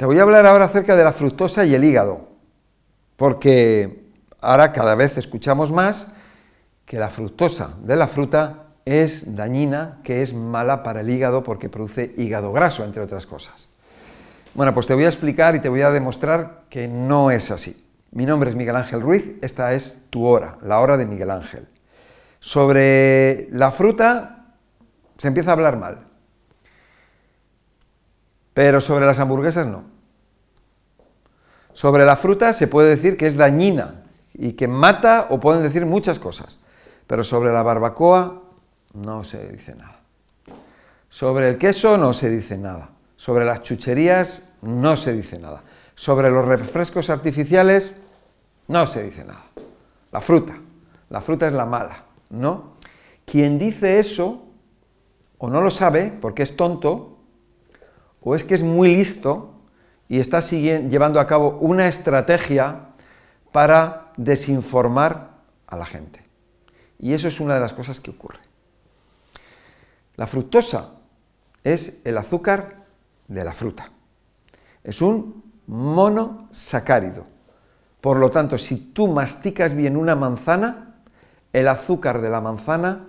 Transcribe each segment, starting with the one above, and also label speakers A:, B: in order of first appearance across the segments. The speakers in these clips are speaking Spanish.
A: Te voy a hablar ahora acerca de la fructosa y el hígado, porque ahora cada vez escuchamos más que la fructosa de la fruta es dañina, que es mala para el hígado porque produce hígado graso, entre otras cosas. Bueno, pues te voy a explicar y te voy a demostrar que no es así. Mi nombre es Miguel Ángel Ruiz, esta es tu hora, la hora de Miguel Ángel. Sobre la fruta se empieza a hablar mal, pero sobre las hamburguesas no. Sobre la fruta se puede decir que es dañina y que mata o pueden decir muchas cosas, pero sobre la barbacoa no se dice nada. Sobre el queso no se dice nada. Sobre las chucherías no se dice nada. Sobre los refrescos artificiales no se dice nada. La fruta. La fruta es la mala, ¿no? Quien dice eso o no lo sabe porque es tonto o es que es muy listo y está llevando a cabo una estrategia para desinformar a la gente. Y eso es una de las cosas que ocurre. La fructosa es el azúcar de la fruta. Es un monosacárido. Por lo tanto, si tú masticas bien una manzana, el azúcar de la manzana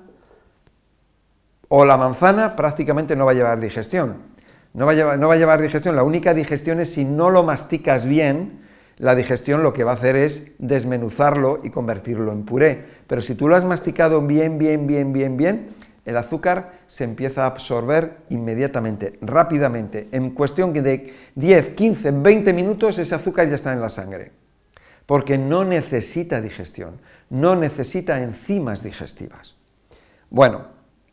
A: o la manzana prácticamente no va a llevar digestión. No va a llevar, a digestión. La única digestión es si no lo masticas bien, la digestión lo que va a hacer es desmenuzarlo y convertirlo en puré. Pero si tú lo has masticado bien, bien, bien, bien, bien, el azúcar se empieza a absorber inmediatamente, rápidamente. En cuestión de 10, 15, 20 minutos ese azúcar ya está en la sangre. Porque no necesita digestión, no necesita enzimas digestivas. Bueno,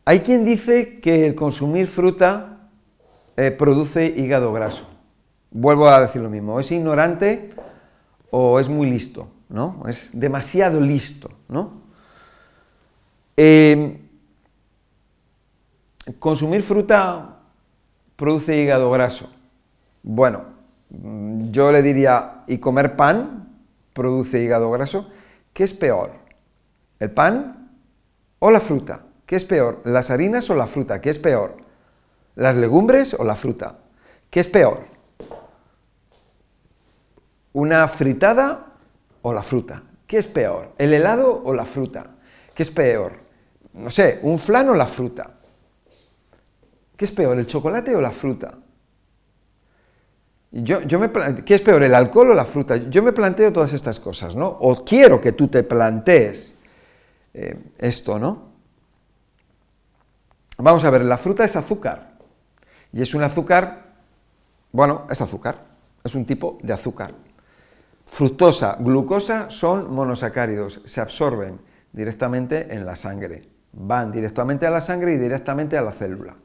A: hay quien dice que el consumir fruta eh, produce hígado graso. Vuelvo a decir lo mismo, es ignorante o es muy listo, ¿no? Es demasiado listo, ¿no? Eh, ¿Consumir fruta produce hígado graso? Bueno, yo le diría, ¿y comer pan produce hígado graso? ¿Qué es peor? ¿El pan o la fruta? ¿Qué es peor? ¿Las harinas o la fruta? ¿Qué es peor? ¿Las legumbres o la fruta? ¿Qué es peor? ¿Una fritada o la fruta? ¿Qué es peor? ¿El helado o la fruta? ¿Qué es peor? No sé, un flan o la fruta. ¿Qué es peor, el chocolate o la fruta? Yo, yo me, ¿Qué es peor, el alcohol o la fruta? Yo me planteo todas estas cosas, ¿no? O quiero que tú te plantees eh, esto, ¿no? Vamos a ver, la fruta es azúcar. Y es un azúcar, bueno, es azúcar, es un tipo de azúcar. Fructosa, glucosa son monosacáridos, se absorben directamente en la sangre, van directamente a la sangre y directamente a la célula.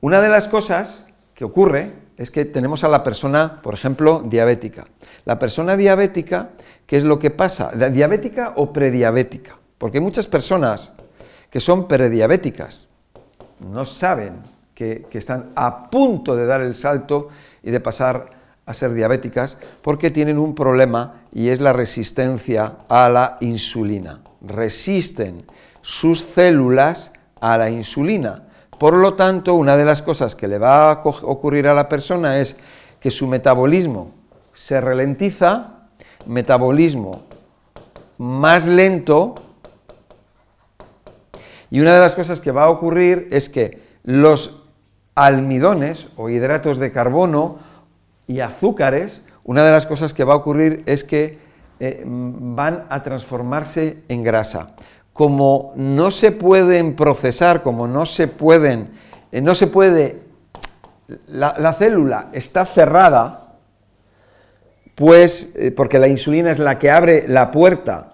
A: Una de las cosas que ocurre es que tenemos a la persona, por ejemplo, diabética. La persona diabética, ¿qué es lo que pasa? ¿Diabética o prediabética? Porque hay muchas personas que son prediabéticas, no saben que, están a punto de dar el salto y de pasar a ser diabéticas porque tienen un problema y es la resistencia a la insulina. Resisten sus células a la insulina por lo tanto, una de las cosas que le va a ocurrir a la persona es que su metabolismo se ralentiza, metabolismo más lento, y una de las cosas que va a ocurrir es que los almidones o hidratos de carbono y azúcares, una de las cosas que va a ocurrir es que eh, van a transformarse en grasa. Como no se pueden procesar, como no se pueden, eh, no se puede, la, célula está cerrada, pues, eh, porque la insulina es la que abre la puerta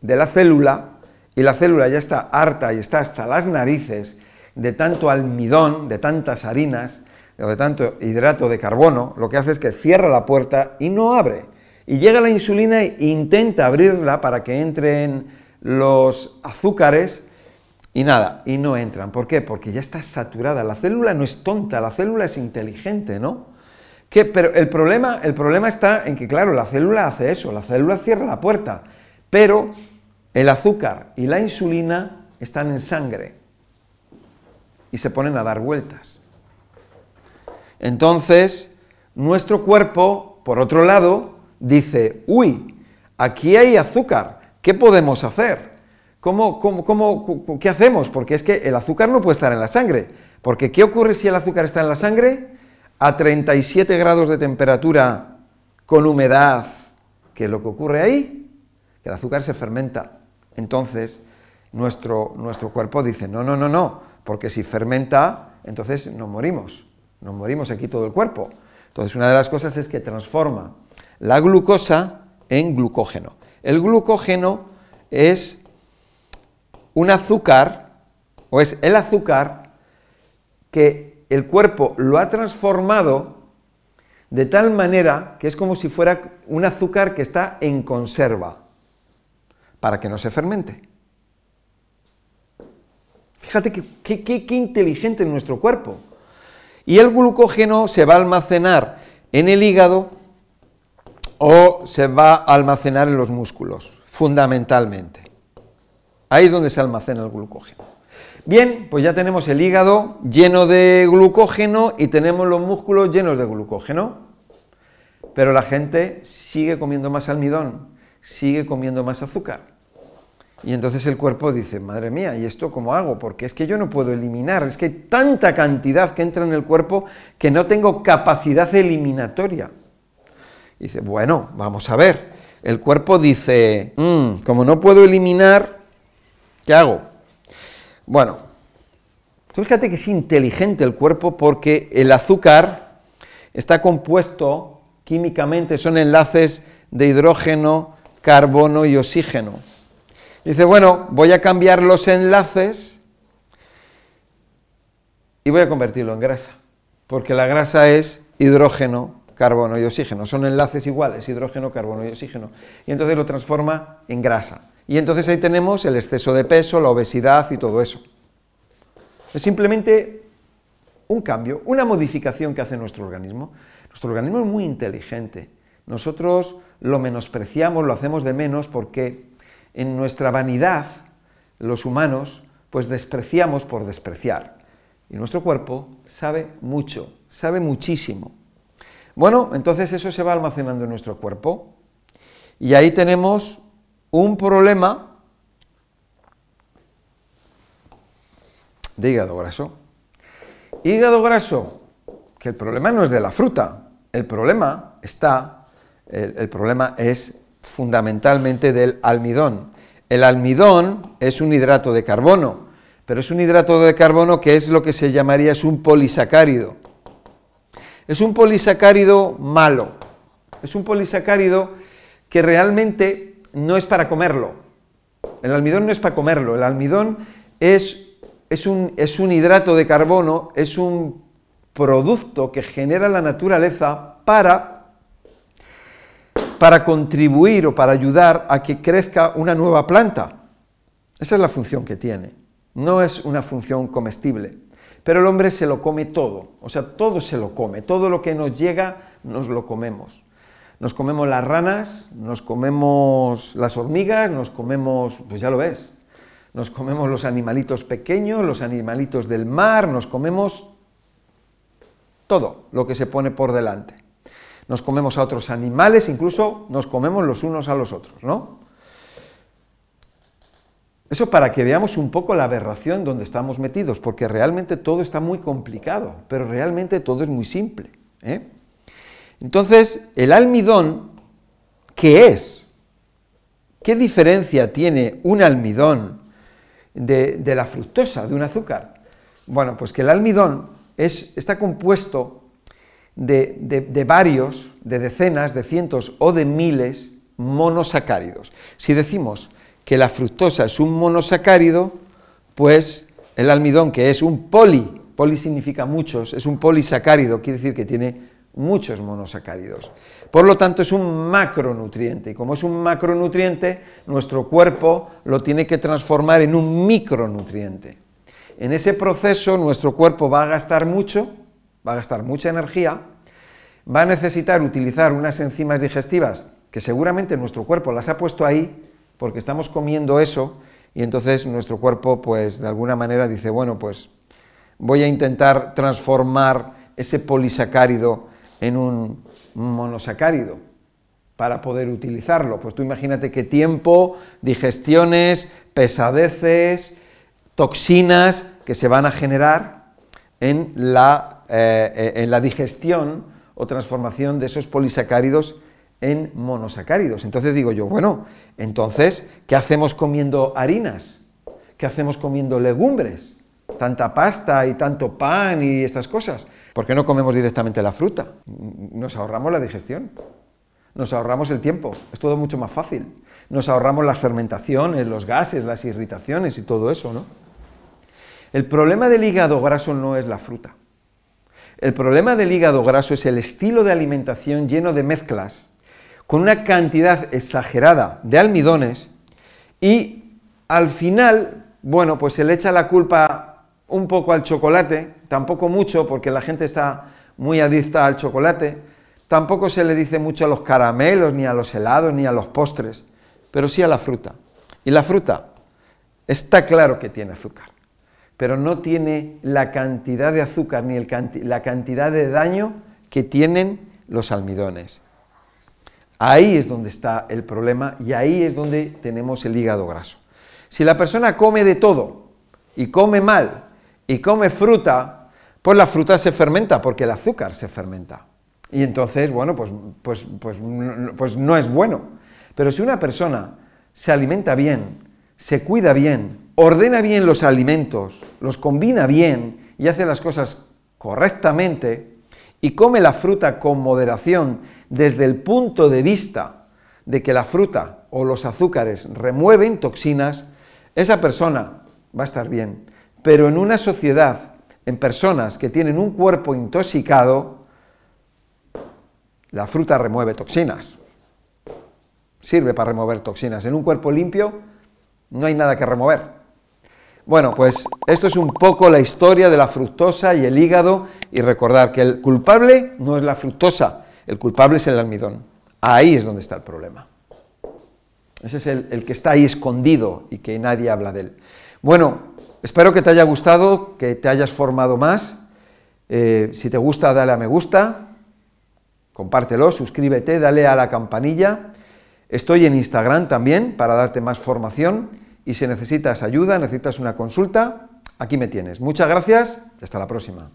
A: de la célula, y la célula ya está harta y está hasta las narices de tanto almidón, de tantas harinas, o de tanto hidrato de carbono, lo que hace es que cierra la puerta y no abre. Y llega la insulina e intenta abrirla para que entre en los azúcares y nada, y no entran. ¿Por qué? Porque ya está saturada. La célula no es tonta, la célula es inteligente, ¿no? Pero el problema, el problema está en que, claro, la célula hace eso, la célula cierra la puerta, pero el azúcar y la insulina están en sangre y se ponen a dar vueltas. Entonces, nuestro cuerpo, por otro lado, dice, uy, aquí hay azúcar, ¿qué podemos hacer? ¿Cómo, cómo, qué hacemos? Porque es que el azúcar no puede estar en la sangre. Porque ¿qué ocurre si el azúcar está en la sangre? A 37 grados de temperatura, con humedad, ¿qué es lo que ocurre ahí? Que el azúcar se fermenta. Entonces, nuestro, nuestro cuerpo dice, no, no, no, no, porque si fermenta, entonces nos morimos. Nos morimos aquí todo el cuerpo. Entonces, una de las cosas es que transforma la glucosa en glucógeno. El glucógeno es un azúcar, o es el azúcar que el cuerpo lo ha transformado de tal manera que es como si fuera un azúcar que está en conserva, para que no se fermente. Fíjate qué inteligente es nuestro cuerpo. Y el glucógeno se va a almacenar en el hígado o se va a almacenar en los músculos, fundamentalmente. Ahí es donde se almacena el glucógeno. Bien, pues ya tenemos el hígado lleno de glucógeno y tenemos los músculos llenos de glucógeno. Pero la gente sigue comiendo más almidón, sigue comiendo más azúcar. Y entonces el cuerpo dice, madre mía, ¿y esto cómo hago? Porque es que yo no puedo eliminar, es que hay tanta cantidad que entra en el cuerpo que no tengo capacidad eliminatoria. Y dice, bueno, vamos a ver. El cuerpo dice, mm, como no puedo eliminar, ¿Qué hago? Bueno, fíjate que es inteligente el cuerpo porque el azúcar está compuesto químicamente, son enlaces de hidrógeno, carbono y oxígeno. Dice, bueno, voy a cambiar los enlaces y voy a convertirlo en grasa, porque la grasa es hidrógeno, carbono y oxígeno, son enlaces iguales, hidrógeno, carbono y oxígeno, y entonces lo transforma en grasa. Y entonces ahí tenemos el exceso de peso, la obesidad y todo eso. Es simplemente un cambio, una modificación que hace nuestro organismo. Nuestro organismo es muy inteligente. Nosotros lo menospreciamos, lo hacemos de menos porque en nuestra vanidad, los humanos, pues despreciamos por despreciar. Y nuestro cuerpo sabe mucho, sabe muchísimo. Bueno, entonces eso se va almacenando en nuestro cuerpo. Y ahí tenemos un problema de hígado graso. Hígado graso, que el problema no es de la fruta, el problema está, el, problema es fundamentalmente del almidón. El almidón es un hidrato de carbono, pero es un hidrato de carbono que es lo que se llamaría es un polisacárido. Es un polisacárido malo, es un polisacárido que realmente no es para comerlo. El almidón no es para comerlo. El almidón es, es, un, es un hidrato de carbono, es un producto que genera la naturaleza para, para contribuir o para ayudar a que crezca una nueva planta. Esa es la función que tiene. No es una función comestible. Pero el hombre se lo come todo, o sea, todo se lo come, todo lo que nos llega nos lo comemos. Nos comemos las ranas, nos comemos las hormigas, nos comemos, pues ya lo ves, nos comemos los animalitos pequeños, los animalitos del mar, nos comemos todo lo que se pone por delante. Nos comemos a otros animales, incluso nos comemos los unos a los otros, ¿no? Eso para que veamos un poco la aberración donde estamos metidos, porque realmente todo está muy complicado, pero realmente todo es muy simple. ¿eh? Entonces, el almidón, ¿qué es? ¿Qué diferencia tiene un almidón de, la fructosa, de un azúcar? Bueno, pues que el almidón está compuesto de, de, varios, de decenas, de cientos o de miles monosacáridos. Si decimos que la fructosa es un monosacárido, pues el almidón, que es un poli, poli significa muchos, es un polisacárido, quiere decir que tiene muchos monosacáridos. Por lo tanto, es un macronutriente y como es un macronutriente, nuestro cuerpo lo tiene que transformar en un micronutriente. En ese proceso, nuestro cuerpo va a gastar mucho, va a gastar mucha energía, va a necesitar utilizar unas enzimas digestivas que seguramente nuestro cuerpo las ha puesto ahí porque estamos comiendo eso y entonces nuestro cuerpo, pues de alguna manera dice, bueno, pues voy a intentar transformar ese polisacárido en un monosacárido para poder utilizarlo. Pues tú imagínate qué tiempo, digestiones, pesadeces, toxinas que se van a generar en la, eh, en la digestión o transformación de esos polisacáridos en monosacáridos. Entonces digo yo, bueno, entonces, ¿qué hacemos comiendo harinas? ¿Qué hacemos comiendo legumbres? Tanta pasta y tanto pan y estas cosas. ¿Por qué no comemos directamente la fruta? Nos ahorramos la digestión, nos ahorramos el tiempo, es todo mucho más fácil. Nos ahorramos las fermentaciones, los gases, las irritaciones y todo eso, ¿no? El problema del hígado graso no es la fruta. El problema del hígado graso es el estilo de alimentación lleno de mezclas, con una cantidad exagerada de almidones y al final, bueno, pues se le echa la culpa un poco al chocolate, tampoco mucho porque la gente está muy adicta al chocolate, tampoco se le dice mucho a los caramelos, ni a los helados, ni a los postres, pero sí a la fruta. Y la fruta está claro que tiene azúcar pero no tiene la cantidad de azúcar ni la cantidad de daño que tienen los almidones. Ahí es donde está el problema y ahí es donde tenemos el hígado graso. Si la persona come de todo y come mal y come fruta, pues la fruta se fermenta porque el azúcar se fermenta. Y entonces, bueno, pues, pues, pues, pues no es bueno. Pero si una persona se alimenta bien, se cuida bien, ordena bien los alimentos, los combina bien y hace las cosas correctamente y come la fruta con moderación desde el punto de vista de que la fruta o los azúcares remueven toxinas, esa persona va a estar bien. Pero en una sociedad, en personas que tienen un cuerpo intoxicado, la fruta remueve toxinas. Sirve para remover toxinas. En un cuerpo limpio no hay nada que remover. Bueno, pues esto es un poco la historia de la fructosa y el hígado y recordar que el culpable no es la fructosa, el culpable es el almidón. Ahí es donde está el problema. Ese es el, que está ahí escondido y que nadie habla de él. Bueno, espero que te haya gustado, que te hayas formado más. Eh, si te gusta, dale a me gusta, compártelo, suscríbete, dale a la campanilla. Estoy en Instagram también para darte más formación y si necesitas ayuda, necesitas una consulta, aquí me tienes. Muchas gracias y hasta la próxima.